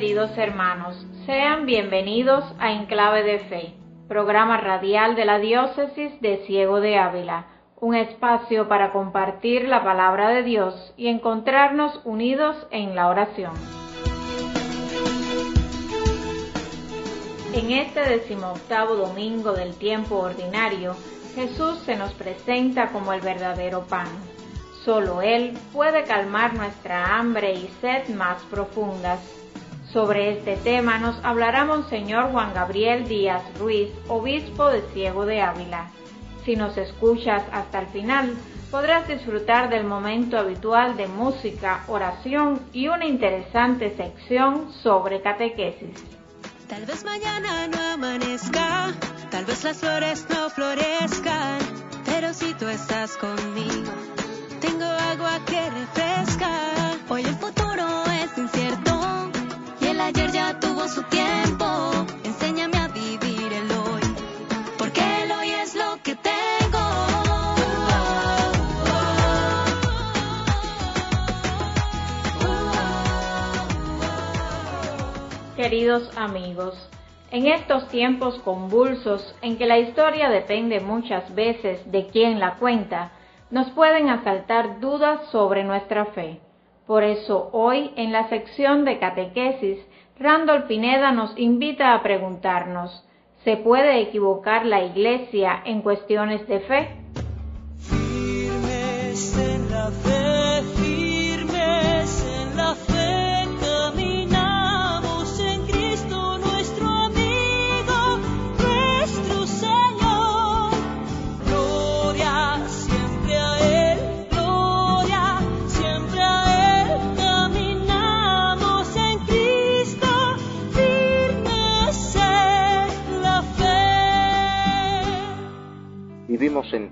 Queridos hermanos, sean bienvenidos a Enclave de Fe, programa radial de la Diócesis de Ciego de Ávila, un espacio para compartir la palabra de Dios y encontrarnos unidos en la oración. En este decimoctavo domingo del tiempo ordinario, Jesús se nos presenta como el verdadero pan Solo Él puede calmar nuestra hambre y sed más profundas. Sobre este tema nos hablará Monseñor Juan Gabriel Díaz Ruiz, obispo de Ciego de Ávila. Si nos escuchas hasta el final, podrás disfrutar del momento habitual de música, oración y una interesante sección sobre catequesis. Tal vez mañana no amanezca, tal vez las flores no florezcan, pero si tú estás conmigo tengo agua que refresca. Hoy el Queridos amigos, en estos tiempos convulsos en que la historia depende muchas veces de quien la cuenta, nos pueden asaltar dudas sobre nuestra fe. Por eso hoy en la sección de catequesis, Randall Pineda nos invita a preguntarnos, ¿se puede equivocar la Iglesia en cuestiones de fe?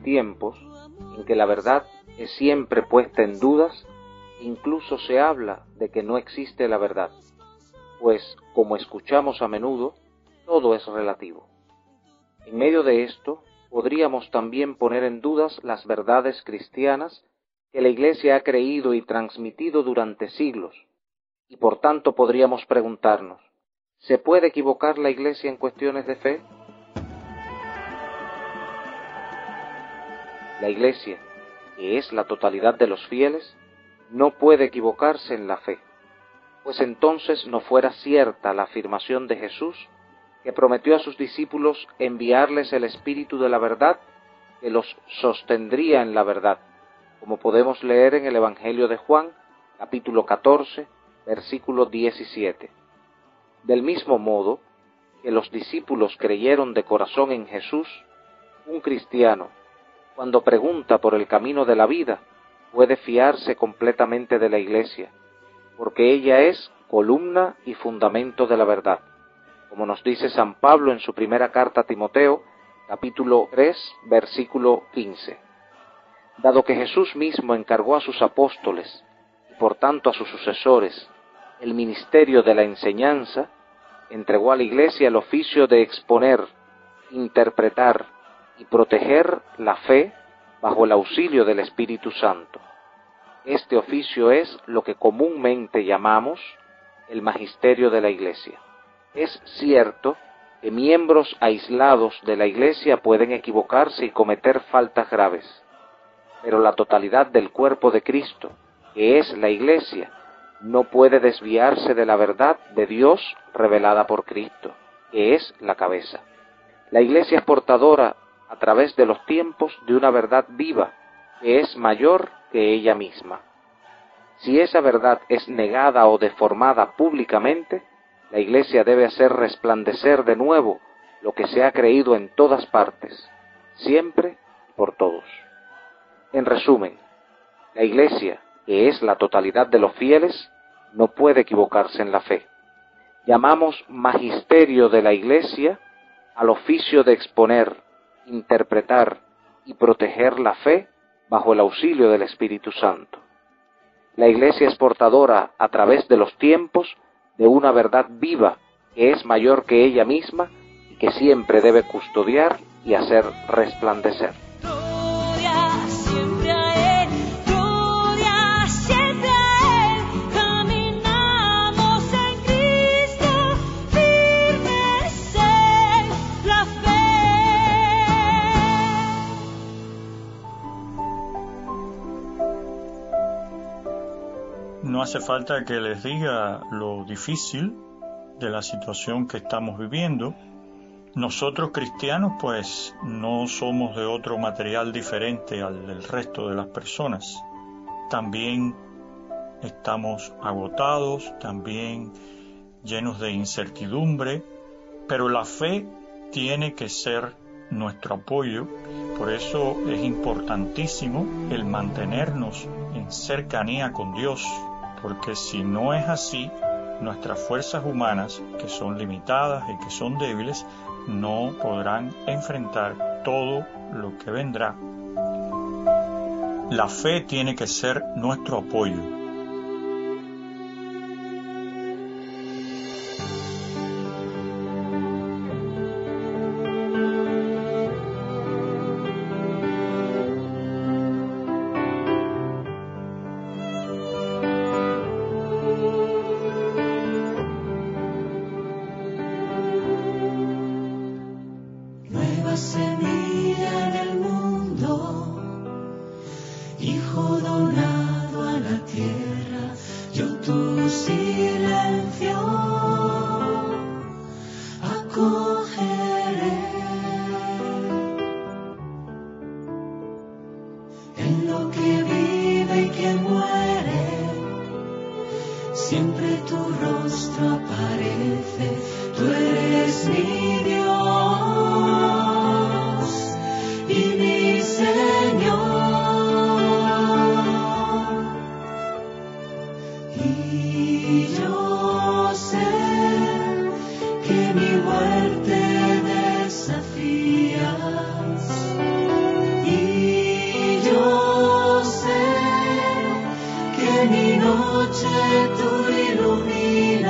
Tiempos en que la verdad es siempre puesta en dudas, incluso se habla de que no existe la verdad, pues, como escuchamos a menudo, todo es relativo. En medio de esto, podríamos también poner en dudas las verdades cristianas que la Iglesia ha creído y transmitido durante siglos, y por tanto podríamos preguntarnos, ¿se puede equivocar la Iglesia en cuestiones de fe? La Iglesia, que es la totalidad de los fieles, no puede equivocarse en la fe, pues entonces no fuera cierta la afirmación de Jesús que prometió a sus discípulos enviarles el Espíritu de la verdad que los sostendría en la verdad, como podemos leer en el Evangelio de Juan, capítulo 14, versículo 17. Del mismo modo que los discípulos creyeron de corazón en Jesús, un cristiano cuando pregunta por el camino de la vida, puede fiarse completamente de la Iglesia, porque ella es columna y fundamento de la verdad, como nos dice San Pablo en su primera carta a Timoteo, capítulo 3, versículo 15. Dado que Jesús mismo encargó a sus apóstoles y por tanto a sus sucesores el ministerio de la enseñanza, entregó a la Iglesia el oficio de exponer, interpretar, y proteger la fe bajo el auxilio del Espíritu Santo. Este oficio es lo que comúnmente llamamos el magisterio de la Iglesia. Es cierto que miembros aislados de la Iglesia pueden equivocarse y cometer faltas graves, pero la totalidad del cuerpo de Cristo, que es la Iglesia, no puede desviarse de la verdad de Dios revelada por Cristo, que es la cabeza. La Iglesia es portadora a través de los tiempos de una verdad viva que es mayor que ella misma. Si esa verdad es negada o deformada públicamente, la Iglesia debe hacer resplandecer de nuevo lo que se ha creído en todas partes, siempre por todos. En resumen, la Iglesia, que es la totalidad de los fieles, no puede equivocarse en la fe. Llamamos magisterio de la Iglesia al oficio de exponer interpretar y proteger la fe bajo el auxilio del Espíritu Santo. La Iglesia es portadora a través de los tiempos de una verdad viva que es mayor que ella misma y que siempre debe custodiar y hacer resplandecer. Hace falta que les diga lo difícil de la situación que estamos viviendo. Nosotros cristianos pues no somos de otro material diferente al del resto de las personas. También estamos agotados, también llenos de incertidumbre, pero la fe tiene que ser nuestro apoyo. Por eso es importantísimo el mantenernos en cercanía con Dios, porque si no es así, nuestras fuerzas humanas, que son limitadas y que son débiles, no podrán enfrentar todo lo que vendrá. La fe tiene que ser nuestro apoyo, yo tú mi noche tú iluminas.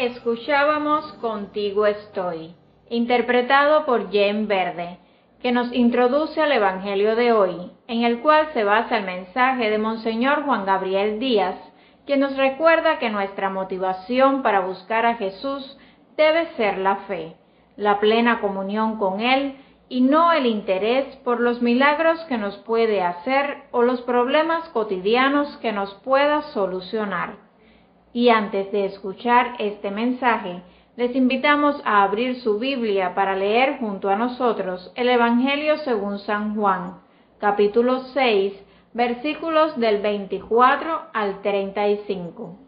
Escuchábamos Contigo estoy, interpretado por Jen Verde, que nos introduce al Evangelio de hoy, en el cual se basa el mensaje de Monseñor Juan Gabriel Díaz, que nos recuerda que nuestra motivación para buscar a Jesús debe ser la fe, la plena comunión con Él y no el interés por los milagros que nos puede hacer o los problemas cotidianos que nos pueda solucionar. Y antes de escuchar este mensaje, les invitamos a abrir su Biblia para leer junto a nosotros el Evangelio según San Juan, capítulo 6, versículos del 24 al 35.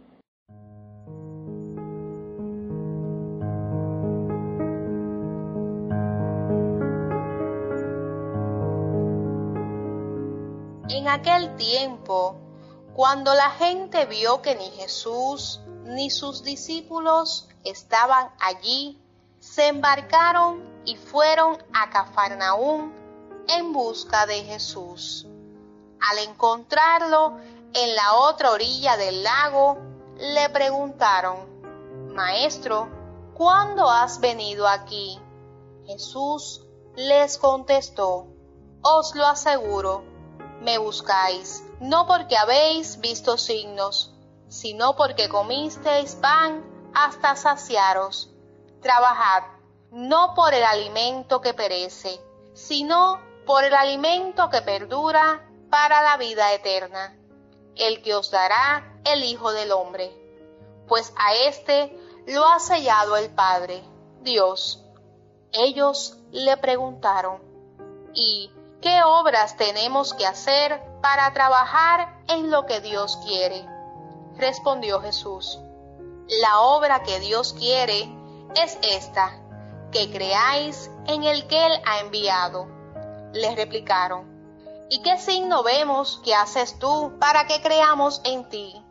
En aquel tiempo, cuando la gente vio que ni Jesús ni sus discípulos estaban allí, se embarcaron y fueron a Cafarnaúm en busca de Jesús. Al encontrarlo en la otra orilla del lago, le preguntaron, Maestro, ¿cuándo has venido aquí? Jesús les contestó, Os lo aseguro, me buscáis, no porque habéis visto signos, sino porque comisteis pan hasta saciaros. Trabajad, no por el alimento que perece, sino por el alimento que perdura para la vida eterna, el que os dará el Hijo del Hombre. Pues a éste lo ha sellado el Padre, Dios. Ellos le preguntaron, ¿y ¿Qué obras tenemos que hacer para trabajar en lo que Dios quiere? Respondió Jesús. La obra que Dios quiere es esta, que creáis en el que Él ha enviado. Les replicaron, ¿y qué signo vemos que haces tú para que creamos en ti?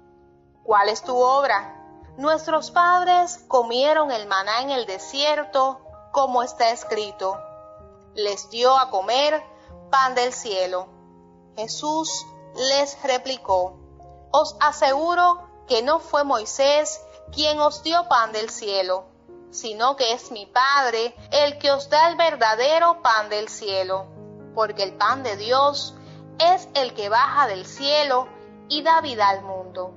¿Cuál es tu obra? Nuestros padres comieron el maná en el desierto, como está escrito. Les dio a comer pan del cielo. Jesús les replicó, Os aseguro que no fue Moisés quien os dio pan del cielo, sino que es mi Padre el que os da el verdadero pan del cielo, porque el pan de Dios es el que baja del cielo y da vida al mundo.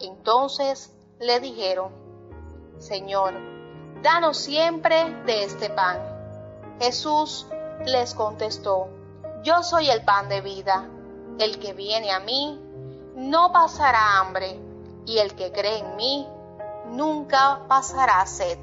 Entonces le dijeron, Señor, danos siempre de este pan. Jesús les contestó, yo soy el pan de vida. El que viene a mí no pasará hambre, y el que cree en mí nunca pasará sed.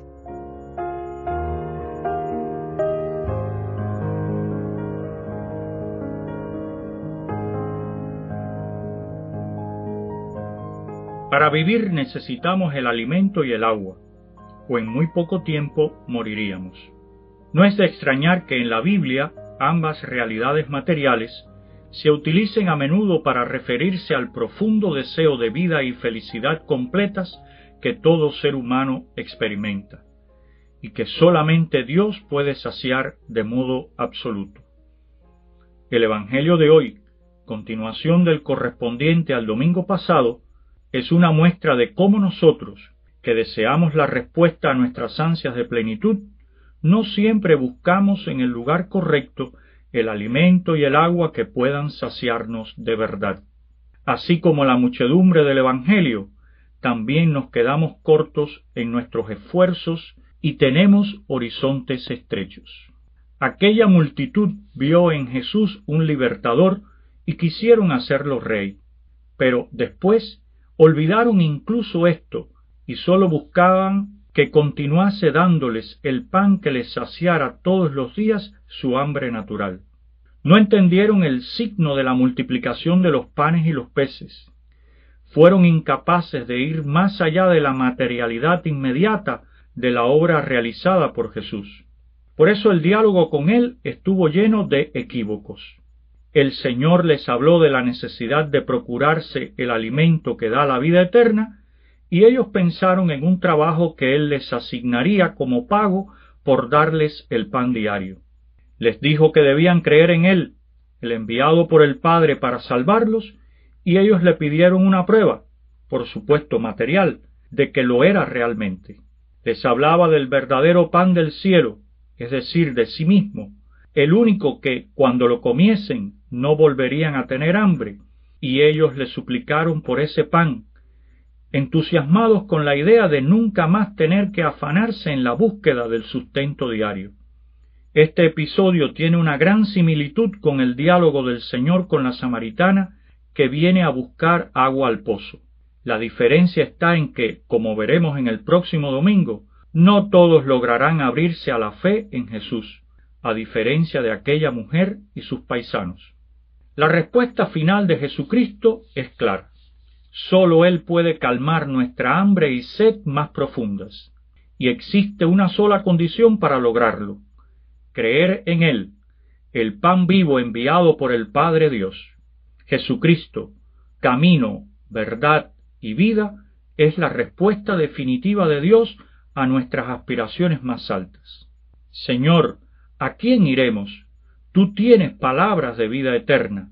Para vivir necesitamos el alimento y el agua, o en muy poco tiempo moriríamos. No es de extrañar que en la Biblia ambas realidades materiales, se utilicen a menudo para referirse al profundo deseo de vida y felicidad completas que todo ser humano experimenta, y que solamente Dios puede saciar de modo absoluto. El Evangelio de hoy, continuación del correspondiente al domingo pasado, es una muestra de cómo nosotros, que deseamos la respuesta a nuestras ansias de plenitud, no siempre buscamos en el lugar correcto el alimento y el agua que puedan saciarnos de verdad. Así como la muchedumbre del Evangelio, también nos quedamos cortos en nuestros esfuerzos y tenemos horizontes estrechos. Aquella multitud vio en Jesús un libertador y quisieron hacerlo rey, pero después olvidaron incluso esto y sólo buscaban que continuase dándoles el pan que les saciara todos los días su hambre natural. No entendieron el signo de la multiplicación de los panes y los peces. Fueron incapaces de ir más allá de la materialidad inmediata de la obra realizada por Jesús. Por eso el diálogo con él estuvo lleno de equívocos. El Señor les habló de la necesidad de procurarse el alimento que da la vida eterna, y ellos pensaron en un trabajo que él les asignaría como pago por darles el pan diario. Les dijo que debían creer en él, el enviado por el Padre para salvarlos, y ellos le pidieron una prueba, por supuesto material, de que lo era realmente. Les hablaba del verdadero pan del cielo, es decir, de sí mismo, el único que, cuando lo comiesen, no volverían a tener hambre, y ellos le suplicaron por ese pan, entusiasmados con la idea de nunca más tener que afanarse en la búsqueda del sustento diario. Este episodio tiene una gran similitud con el diálogo del Señor con la samaritana que viene a buscar agua al pozo. La diferencia está en que, como veremos en el próximo domingo, no todos lograrán abrirse a la fe en Jesús, a diferencia de aquella mujer y sus paisanos. La respuesta final de Jesucristo es clara. Sólo Él puede calmar nuestra hambre y sed más profundas, y existe una sola condición para lograrlo, creer en Él, el pan vivo enviado por el Padre Dios. Jesucristo, camino, verdad y vida, es la respuesta definitiva de Dios a nuestras aspiraciones más altas. Señor, ¿a quién iremos? Tú tienes palabras de vida eterna,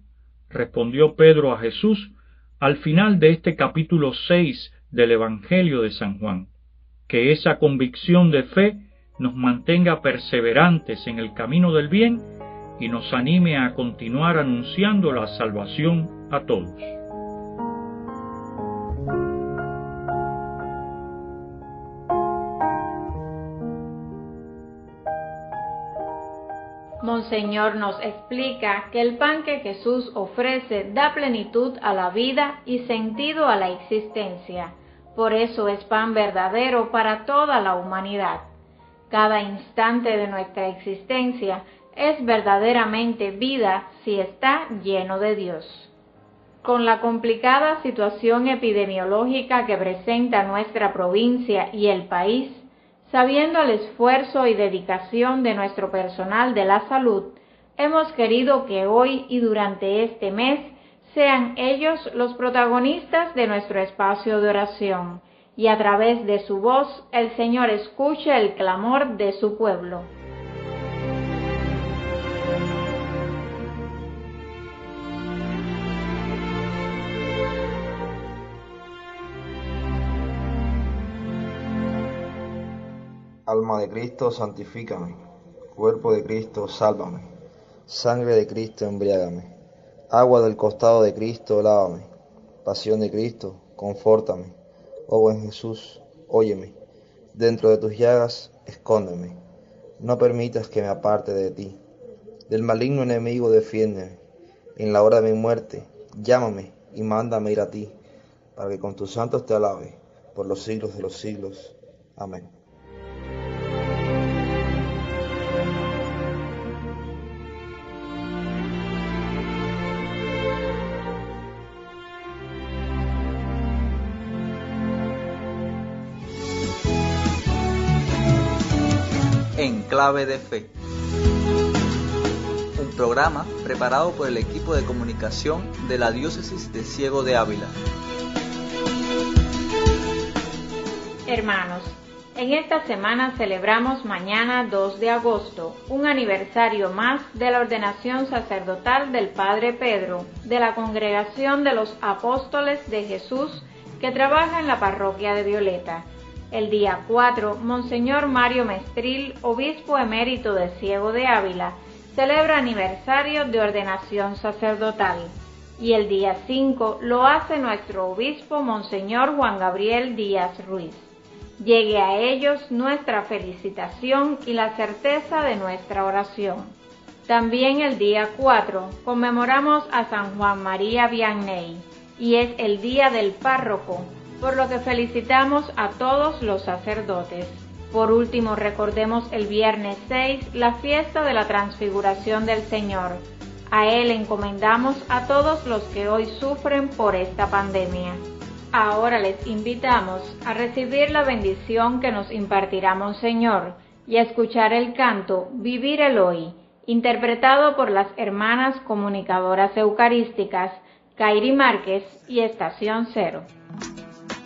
respondió Pedro a Jesús al final de este capítulo seis del Evangelio de San Juan. Que esa convicción de fe nos mantenga perseverantes en el camino del bien y nos anime a continuar anunciando la salvación a todos. Monseñor nos explica que el pan que Jesús ofrece da plenitud a la vida y sentido a la existencia. Por eso es pan verdadero para toda la humanidad. Cada instante de nuestra existencia es verdaderamente vida si está lleno de Dios. Con la complicada situación epidemiológica que presenta nuestra provincia y el país, Sabiendo el esfuerzo y dedicación de nuestro personal de la salud, hemos querido que hoy y durante este mes sean ellos los protagonistas de nuestro espacio de oración, y a través de su voz el Señor escuche el clamor de su pueblo. Alma de Cristo, santifícame. Cuerpo de Cristo, sálvame. Sangre de Cristo, embriágame. Agua del costado de Cristo, lávame. Pasión de Cristo, confórtame. Oh buen Jesús, óyeme. Dentro de tus llagas, escóndeme. No permitas que me aparte de ti. Del maligno enemigo, defiéndeme. En la hora de mi muerte, llámame y mándame ir a ti, para que con tus santos te alabe por los siglos de los siglos. Amén. Clave de Fe. Un programa preparado por el equipo de comunicación de la Diócesis de Ciego de Ávila. Hermanos, en esta semana celebramos mañana 2 de agosto un aniversario más de la ordenación sacerdotal del Padre Pedro de la Congregación de los Apóstoles de Jesús que trabaja en la parroquia de Violeta. El día 4, Monseñor Mario Mestril, obispo emérito de Ciego de Ávila, celebra aniversario de ordenación sacerdotal. Y el día 5 lo hace nuestro obispo Monseñor Juan Gabriel Díaz Ruiz. Llegue a ellos nuestra felicitación y la certeza de nuestra oración. También el día 4 conmemoramos a San Juan María Vianney y es el día del párroco por lo que felicitamos a todos los sacerdotes. Por último, recordemos el viernes 6 la fiesta de la transfiguración del Señor. A Él encomendamos a todos los que hoy sufren por esta pandemia. Ahora les invitamos a recibir la bendición que nos impartirá Monseñor y a escuchar el canto Vivir el Hoy, interpretado por las hermanas comunicadoras eucarísticas Kairi Márquez y Estación Cero.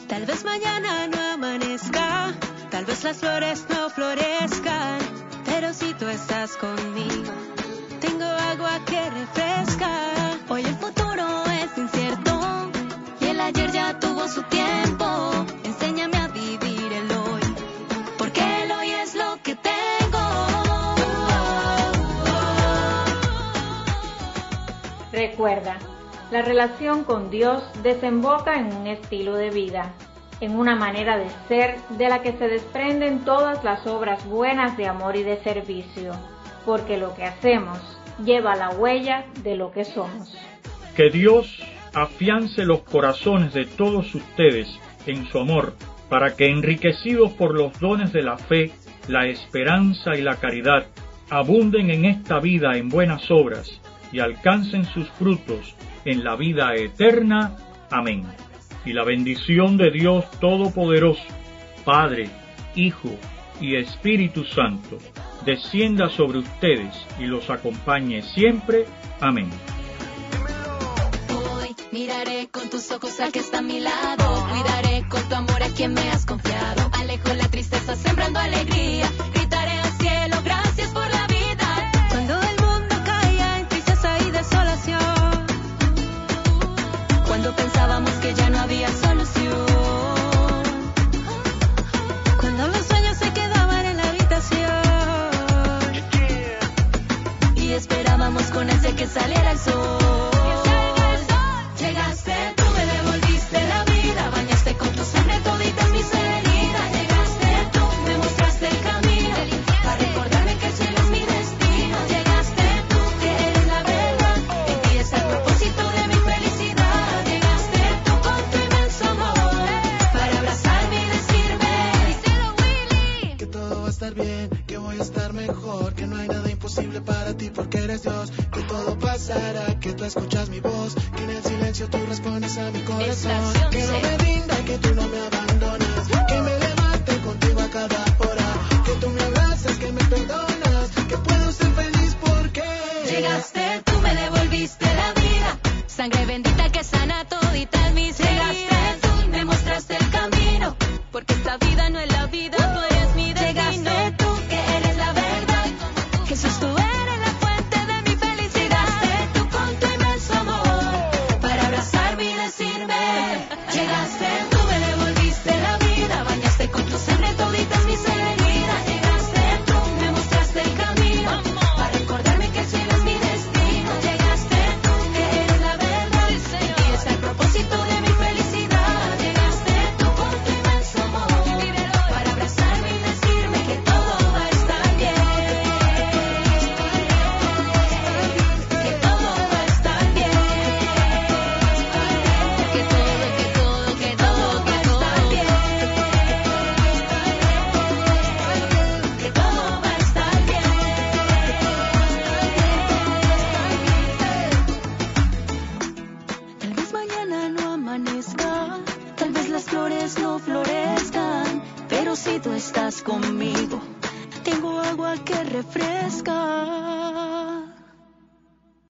Tal vez mañana no amanezca, tal vez las flores no florezcan, pero si tú estás conmigo, tengo agua que refresca. Hoy el futuro es incierto y el ayer ya tuvo su tiempo. Enséñame a vivir el hoy, porque el hoy es lo que tengo. Recuerda la relación con Dios desemboca en un estilo de vida, en una manera de ser de la que se desprenden todas las obras buenas de amor y de servicio, porque lo que hacemos lleva la huella de lo que somos. Que Dios afiance los corazones de todos ustedes en su amor, para que enriquecidos por los dones de la fe, la esperanza y la caridad, abunden en esta vida en buenas obras y alcancen sus frutos en la vida eterna. Amén. Y la bendición de Dios Todopoderoso, Padre, Hijo y Espíritu Santo, descienda sobre ustedes y los acompañe siempre. Amén. Hoy miraré con tus ojos al que está a mi lado. Cuidaré con tu amor a quien me has confiado. Alejo la tristeza sembrando alegría. Que todo pasará, que tú escuchas mi voz, que en el silencio tú respondes a mi corazón, que no me rinda, que tú no me abandonas, que me levante contigo a cada hora, que tú me abrazas, que me perdonas, que puedo ser feliz porque Llegaste, tú me devolviste la vida, sangre bendita que sana